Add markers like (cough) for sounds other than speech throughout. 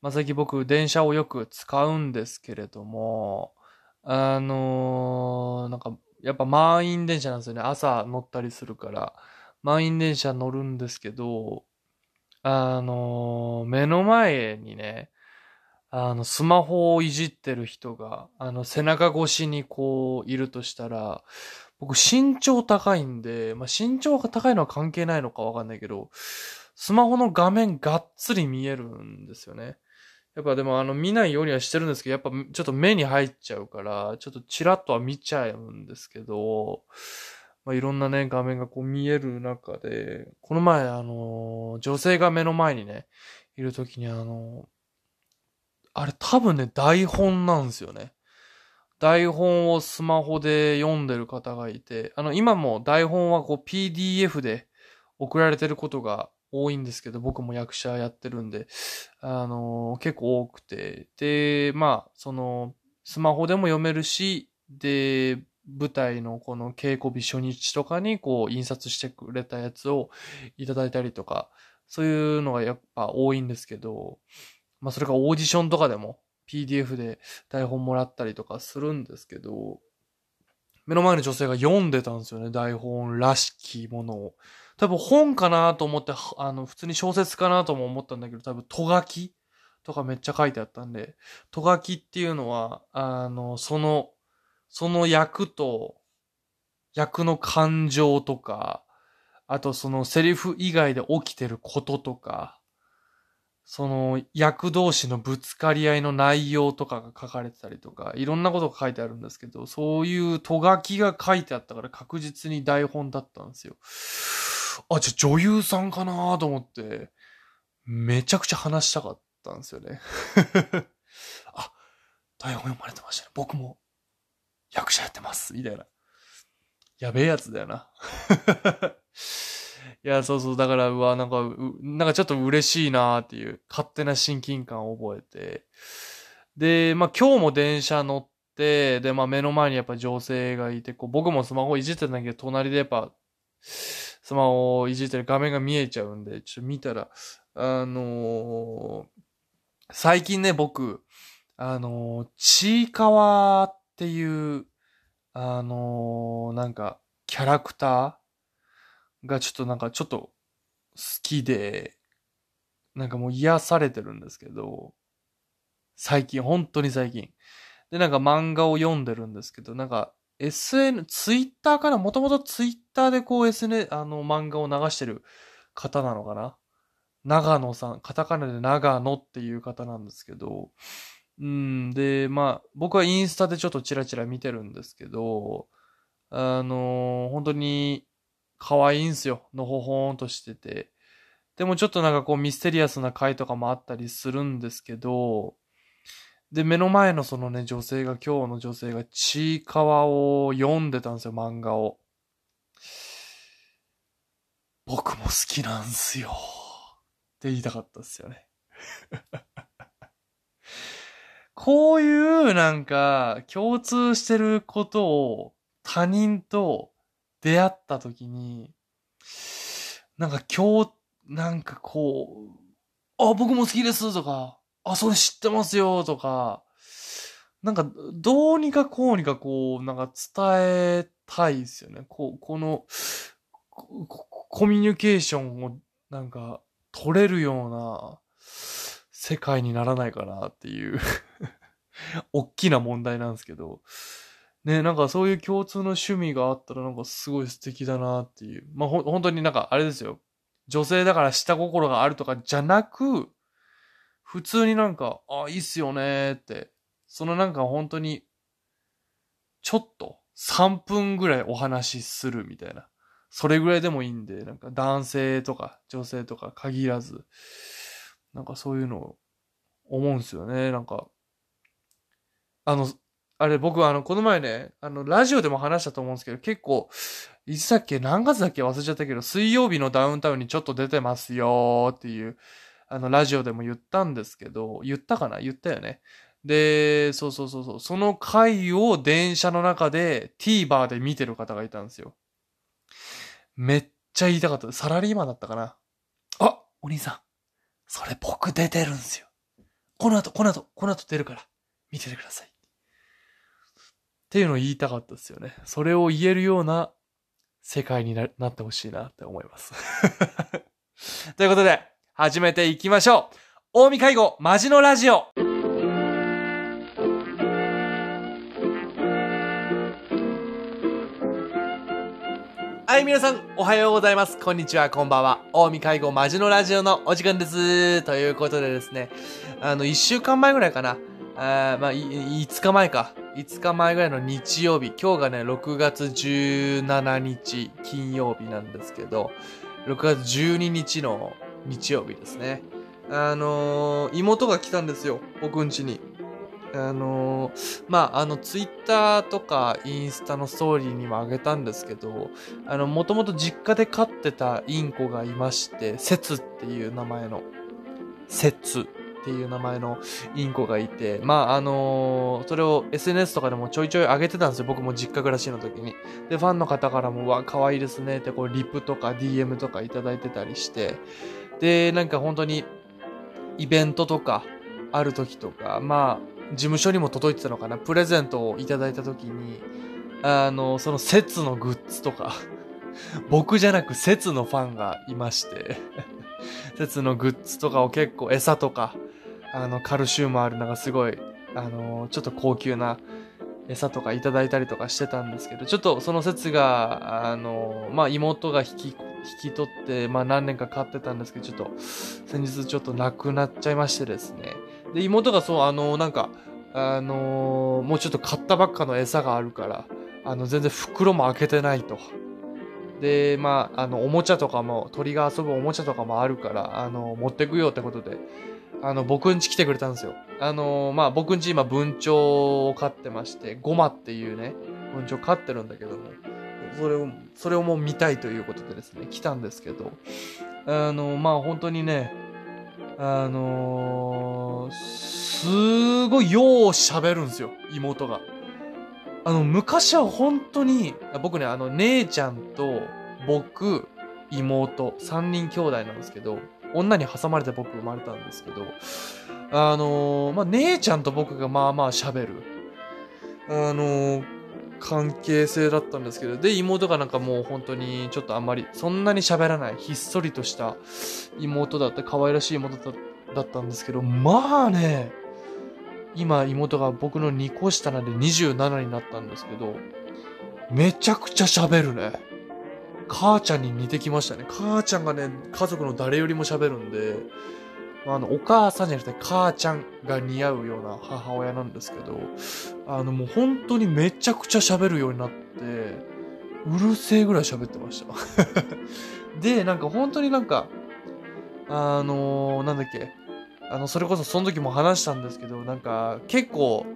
まあ、最近僕、電車をよく使うんですけれども、あのーなんか、やっぱ満員電車なんですよね。朝乗ったりするから。満員電車乗るんですけど、あのー目の前にね、あの、スマホをいじってる人が、あの、背中越しにこう、いるとしたら、僕身長高いんで、まあ、身長が高いのは関係ないのかわかんないけど、スマホの画面がっつり見えるんですよね。やっぱでもあの見ないようにはしてるんですけど、やっぱちょっと目に入っちゃうから、ちょっとチラッとは見ちゃうんですけど、まあ、いろんなね、画面がこう見える中で、この前あの、女性が目の前にね、いるときにあの、あれ多分ね、台本なんですよね。台本をスマホで読んでる方がいて、あの、今も台本はこう PDF で送られてることが多いんですけど、僕も役者やってるんで、あの結構多くて、で、まあ、その、スマホでも読めるし、で、舞台のこの稽古日初日とかにこう印刷してくれたやつをいただいたりとか、そういうのがやっぱ多いんですけど、まあそれがオーディションとかでも PDF で台本もらったりとかするんですけど、目の前の女性が読んでたんですよね、台本らしきものを。多分本かなと思って、あの、普通に小説かなとも思ったんだけど、多分、とがきとかめっちゃ書いてあったんで、とがきっていうのは、あの、その、その役と、役の感情とか、あとそのセリフ以外で起きてることとか、その役同士のぶつかり合いの内容とかが書かれてたりとか、いろんなことが書いてあるんですけど、そういうとがきが書いてあったから確実に台本だったんですよ。あ、じゃ女優さんかなと思って、めちゃくちゃ話したかったんですよね。(laughs) あ、台本読まれてましたね。僕も役者やってます。みたいな。やべえやつだよな。(laughs) いや、そうそう。だから、うわ、なんか、なんかちょっと嬉しいなっていう、勝手な親近感を覚えて。で、まあ今日も電車乗って、で、まあ目の前にやっぱ女性がいて、こう僕もスマホいじってたんだけど、隣でやっぱ、スマホをいじってる画面が見えちゃうんで、ちょっと見たら、あのー最近ね、僕、あのーちいかわっていう、あのーなんか、キャラクターがちょっとなんかちょっと好きで、なんかもう癒されてるんですけど、最近、本当に最近。で、なんか漫画を読んでるんですけど、なんか SN、ツイッターかな？もともとツイッターでこう SN、あの漫画を流してる方なのかな？長野さん、カタカナで長野っていう方なんですけど、うん、で、まあ、僕はインスタでちょっとチラチラ見てるんですけど、あのー本当に可愛いんすよ。のほほーんとしてて。でもちょっとなんかこうミステリアスな回とかもあったりするんですけど、で、目の前のそのね、女性が、今日の女性が、ちいかわを読んでたんですよ、漫画を。僕も好きなんすよ。って言いたかったっすよね。(laughs) こういうなんか共通してることを他人と出会った時に、なんか今日、なんかこう、あ、僕も好きですとか、あ、それ知ってますよとか、なんかどうにかこうにかこう、なんか伝えたいですよね。こう、この、コミュニケーションをなんか取れるような世界にならないかなっていう (laughs) 大きな問題なんですけど、ね、なんかそういう共通の趣味があったらなんかすごい素敵だなっていう。まあ、ほ、本当になんかあれですよ。女性だから下心があるとかじゃなく、普通になんか、あ、いいっすよねって。そのなんか本当に、ちょっと3分ぐらいお話しするみたいな。それぐらいでもいいんで、なんか男性とか女性とか限らず、なんかそういうのを思うんすよね。なんか、あの、あれ僕はあの、この前ね、あの、ラジオでも話したと思うんですけど、結構、いつだっけ何月だっけ忘れちゃったけど、水曜日のダウンタウンにちょっと出てますよーっていう、あの、ラジオでも言ったんですけど、言ったかな？言ったよね。で、そうそうそうそう、その回を電車の中で TVer で見てる方がいたんですよ。めっちゃ言いたかった。サラリーマンだったかな？あ、お兄さん。それ僕出てるんですよ。この後、この後、この後出るから、見ててください。っていうのを言いたかったですよね。それを言えるような世界になってほしいなって思います。(laughs) ということで、始めていきましょう。大見介護、マジのラジオ。はい、皆さん、おはようございます。こんにちは、こんばんは。大見介護マジのラジオのお時間です。ということでですね、あの、一週間前ぐらいかな。あまあ、5日前か。5日前ぐらいの日曜日。今日がね、6月17日金曜日なんですけど、6月12日の日曜日ですね。あのー、妹が来たんですよ。僕ん家に。あのー、まあ、あの、ツイッターとかインスタのストーリーにもあげたんですけど、あの、もともと実家で飼ってたインコがいまして、セツっていう名前の、セツっていう名前のインコがいて、まあ、あのー、それを SNS とかでもちょいちょい上げてたんですよ。僕も実家暮らしの時に。で、ファンの方からも、わ、可愛いですねって、こう、リプとか DM とかいただいてたりして、で、なんか本当に、イベントとか、ある時とか、まあ、事務所にも届いてたのかな、プレゼントをいただいた時に、あの、その説のグッズとか、(laughs) 僕じゃなく説のファンがいまして (laughs) 説のグッズとかを結構餌とか、あの、カルシウムあるなんかすごい、あの、ちょっと高級な餌とかいただいたりとかしてたんですけど、ちょっとその説が、あの、まあ、妹が引き、引き取って、まあ、何年か飼ってたんですけど、ちょっと、先日ちょっと亡くなっちゃいましてですね。で、妹がそう、あの、なんか、あのー、もうちょっと買ったばっかの餌があるから、あの、全然袋も開けてないと。で、まあ、あの、おもちゃとかも、鳥が遊ぶおもちゃとかもあるから、あの、持ってくよってことで、あの、僕ん家来てくれたんですよ。あの、まあ、僕ん家今文鳥を飼ってまして、ゴマっていうね、文鳥飼ってるんだけども、それを、それをもう見たいということでですね、来たんですけど、あの、まあ、本当にね、あのー、すごいよう喋るんですよ、妹が。あの、昔は本当に、僕ね、あの、姉ちゃんと僕、妹、三人兄弟なんですけど、女に挟まれて僕生まれたんですけど、あのー、まあ、姉ちゃんと僕がまあまあ喋る。あのー、関係性だったんですけど、で、妹がなんかもう本当にちょっとあんまり、そんなに喋らない、ひっそりとした妹だって、可愛らしい妹だったんですけど、まあね、今妹が僕の2個下なんで27になったんですけど、めちゃくちゃ喋るね。母ちゃんに似てきましたね。母ちゃんがね、家族の誰よりも喋るんで、あの、お母さんじゃなくて母ちゃんが似合うような母親なんですけど、あの、もう本当にめちゃくちゃ喋るようになって、うるせえぐらい喋ってました。(laughs) で、なんか本当になんか、あのー、なんだっけ、あの、それこそその時も話したんですけど、なんか結構、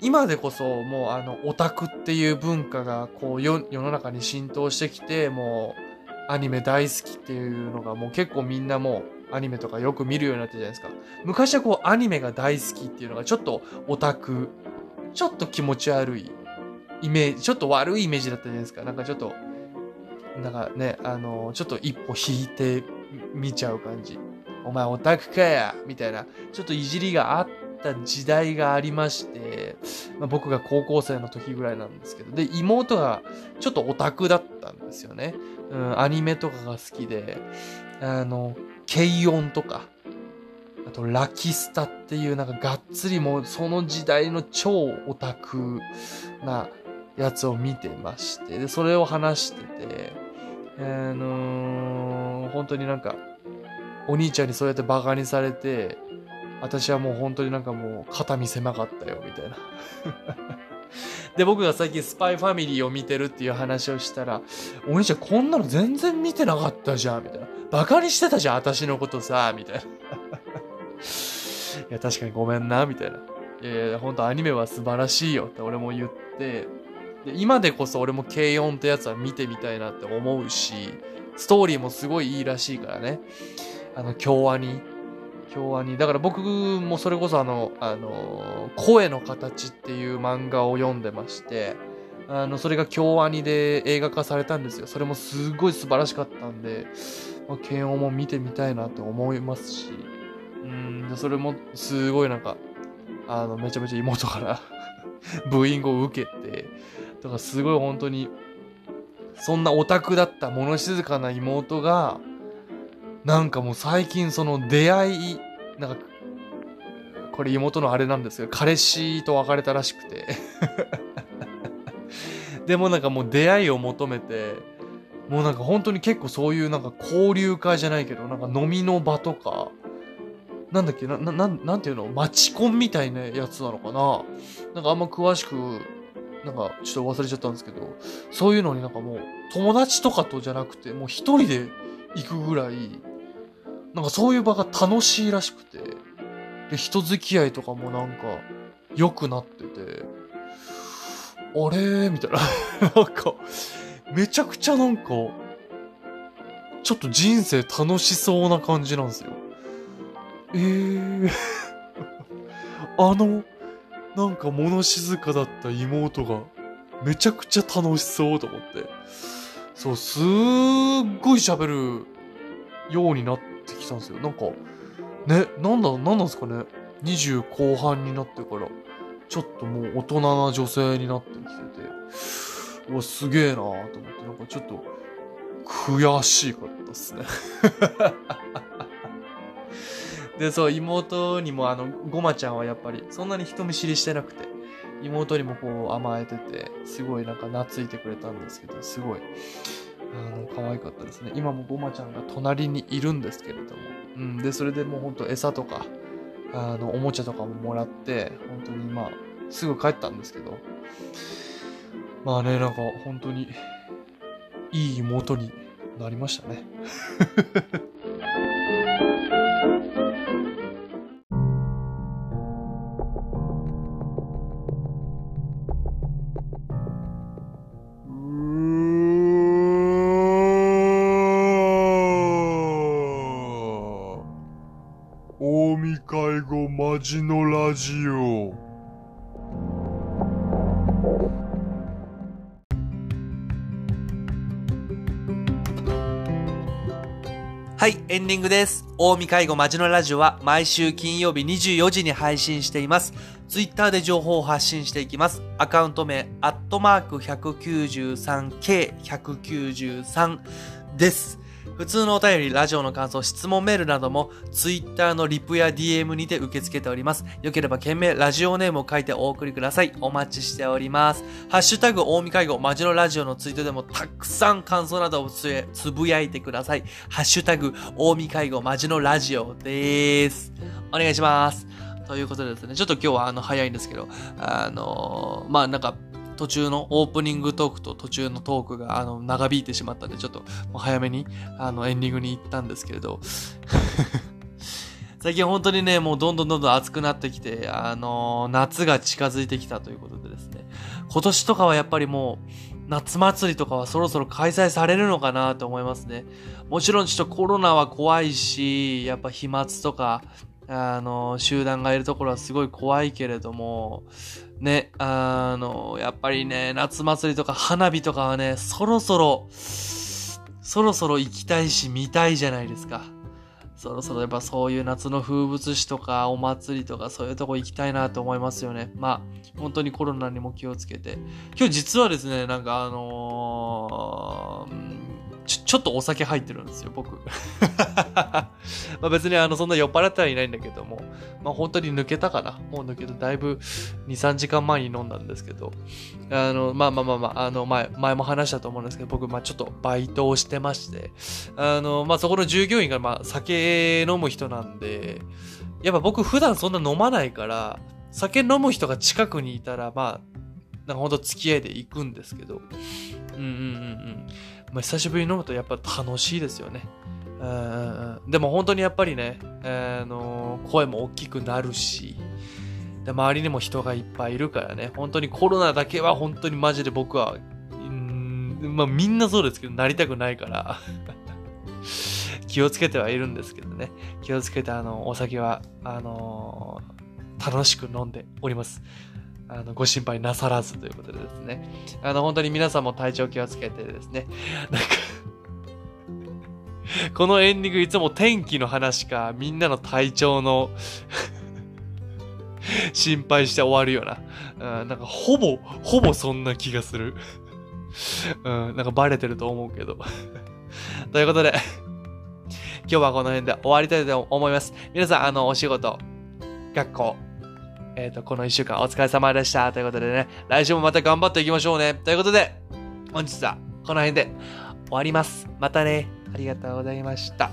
今でこそもうあの、オタクっていう文化がこう世の中に浸透してきて、もうアニメ大好きっていうのがもう結構みんなもうアニメとかよく見るようになってるじゃないですか。昔はこうアニメが大好きっていうのがちょっとオタク、ちょっと気持ち悪いイメージ、ちょっと悪いイメージだったじゃないですか。なんかちょっと、なんかね、あの、ちょっと一歩引いて見ちゃう感じ。お前オタクかやみたいな、ちょっといじりがあった時代がありまして、まあ、僕が高校生の時ぐらいなんですけど、で、妹がちょっとオタクだったんですよね。うん、アニメとかが好きで、あの、軽音とか、あとラキスタっていうなんかがっつりもうその時代の超オタクなやつを見てまして、で、それを話してて、あのー、本当になんか、お兄ちゃんにそうやってバカにされて、私はもう本当になんかもう肩身狭かったよ、みたいな。(laughs) で、僕が最近スパイファミリーを見てるっていう話をしたら、お兄ちゃんこんなの全然見てなかったじゃん、みたいな。バカにしてたじゃん、私のことさ、みたいな。(laughs) いや、確かにごめんな、みたいな。いやいや、ほんとアニメは素晴らしいよって俺も言って、で今でこそ俺も軽音ってやつは見てみたいなって思うし、ストーリーもすごいいいらしいからね。あの、京アニ。京アニ。だから僕もそれこそあの、あの、声の形っていう漫画を読んでまして、あの、それが京アニで映画化されたんですよ。それもすごい素晴らしかったんで、まあ、慶応も見てみたいなと思いますし、うん、でそれもすごいなんか、あの、めちゃめちゃ妹からブーイングを受けて、だかすごい本当に、そんなオタクだった物静かな妹が、なんかもう最近その出会い、なんか、これ妹のあれなんですけど、彼氏と別れたらしくて。(laughs) でもなんかもう出会いを求めて、もうなんか本当に結構そういうなんか交流会じゃないけど、なんか飲みの場とか、なんだっけな、な、なんていうの？マチコンみたいなやつなのかな？なんかあんま詳しく、なんかちょっと忘れちゃったんですけど、そういうのになんかもう友達とかとじゃなくて、もう一人で行くぐらい、なんかそういう場が楽しいらしくて、で、人付き合いとかもなんか良くなってて、あれ？みたいな。(laughs) なんか、めちゃくちゃなんか、ちょっと人生楽しそうな感じなんですよ。えー、(laughs) あの、なんか物静かだった妹が、めちゃくちゃ楽しそうと思って。そう、すっごい喋るようになってきたんですよ。なんか、ね、なんだ、なんなんですかね。20後半になってから、ちょっともう大人な女性になってきて、うわ、すげえなーと思って、なんかちょっと、悔しかったっすね。(laughs) で、そう、妹にもあの、ごまちゃんはやっぱり、そんなに人見知りしてなくて、妹にもこう甘えてて、すごいなんか懐いてくれたんですけど、すごい、あの、可愛かったですね。今もごまちゃんが隣にいるんですけれども。うん。で、それでもうほんと餌とか、あの、おもちゃとかももらって、本当にまあ、すぐ帰ったんですけど、まあね、なんか本当に、いい妹になりましたね。大見介護マジのラジオ。はい、エンディングです。大見介護マジのラジオは毎週金曜日24時に配信しています。ツイッターで情報を発信していきます。アカウント名、アットマーク 193K193 です。普通のお便り、ラジオの感想、質問メールなども、ツイッターのリプや DM にて受け付けております。よければ、件名、ラジオネームを書いてお送りください。お待ちしております。ハッシュタグ、大見介護、マジのラジオのツイートでも、たくさん感想などをつえつぶやいてください。ハッシュタグ、大見介護、マジのラジオです。お願いします。ということでですね、ちょっと今日はあの、早いんですけど、あのーまあなんか、途中のオープニングトークと途中のトークがあの長引いてしまったんで、ちょっと早めにあのエンディングに行ったんですけれど、(laughs) 最近本当にね、もうどんどんどんどん暑くなってきて、あのー夏が近づいてきたということでですね、今年とかはやっぱりもう、夏祭りとかはそろそろ開催されるのかなと思いますね。もちろんちょっとコロナは怖いし、やっぱ飛沫とか、あの、集団がいるところはすごい怖いけれども、ね、あの、やっぱりね、夏祭りとか花火とかはね、そろそろ、そろそろ行きたいし見たいじゃないですか。そろそろやっぱそういう夏の風物詩とかお祭りとかそういうとこ行きたいなと思いますよね。まあ、本当にコロナにも気をつけて。今日実はですね、なんかあのーちょ、ちょっとお酒入ってるんですよ、僕。(laughs) まあ別にあの、そんな酔っ払ってはいないんだけども、まあ本当に抜けたかな。もう抜けてだいぶ2、3時間前に飲んだんですけど、あの、まあまあまあまあ、あの、前、前も話したと思うんですけど、僕、まあちょっとバイトをしてまして、あの、まあそこの従業員が、まあ酒飲む人なんで、やっぱ僕普段そんな飲まないから、酒飲む人が近くにいたら、まあ、なんかほんと付き合いで行くんですけど、うんうんうんうん。まあ久しぶりに飲むとやっぱ楽しいですよね。うんでも本当にやっぱりね、あの声も大きくなるし、で周りにも人がいっぱいいるからね、本当にコロナだけは本当にマジで僕は、うんまあみんなそうですけど、なりたくないから、(laughs) 気をつけてはいるんですけどね、気をつけてあの、お酒は、あの楽しく飲んでおります。あの、ご心配なさらずということでですね。あの、本当に皆さんも体調気をつけてですね。なんかこのエンディングいつも天気の話か、みんなの体調の心配して終わるような。うん、なんかほぼ、ほぼそんな気がする。うん、なんかバレてると思うけど。ということで、今日はこの辺で終わりたいと思います。皆さん、あの、お仕事、学校、えっ、と、この一週間お疲れ様でした。ということでね、来週もまた頑張っていきましょうね。ということで、本日はこの辺で終わります。またね。ありがとうございました。